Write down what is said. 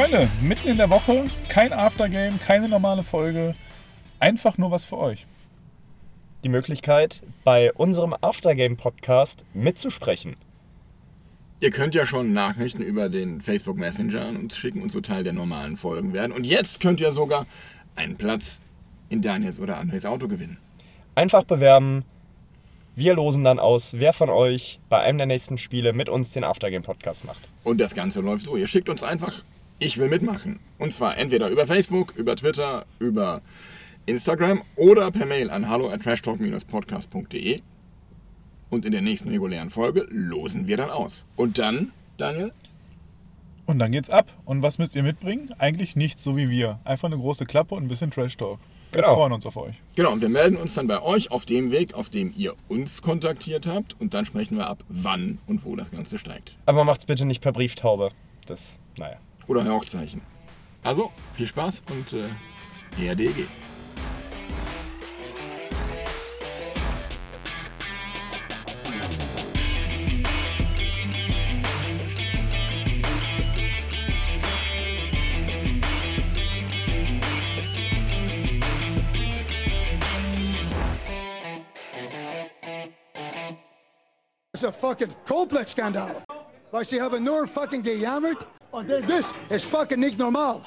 Freunde, mitten in der Woche, kein Aftergame, keine normale Folge, einfach nur was für euch. Die Möglichkeit, bei unserem Aftergame-Podcast mitzusprechen. Ihr könnt ja schon Nachrichten über den Facebook Messenger an uns schicken und so Teil der normalen Folgen werden. Und jetzt könnt ihr sogar einen Platz in Daniels oder Andres Auto gewinnen. Einfach bewerben. Wir losen dann aus, wer von euch bei einem der nächsten Spiele mit uns den Aftergame-Podcast macht. Und das Ganze läuft so. Ihr schickt uns einfach, ich will mitmachen. Und zwar entweder über Facebook, über Twitter, über Instagram oder per Mail an hallo at trashtalk-podcast.de. Und in der nächsten regulären Folge losen wir dann aus. Und dann, Daniel? Und dann geht's ab. Und was müsst ihr mitbringen? Eigentlich nichts so wie wir. Einfach eine große Klappe und ein bisschen Trash Talk. Wir Genau. freuen uns auf euch. Genau, und wir melden uns dann bei euch auf dem Weg, auf dem ihr uns kontaktiert habt. Und dann sprechen wir ab, wann und wo das Ganze steigt. Aber macht's bitte nicht per Brieftaube. Das, naja. Oder Hochzeichen. Also, viel Spaß und äh, ERDG. is een fucking compleet schandaal. Waar ze hebben nur fucking gejammerd. Oh, this is fucking niet normal.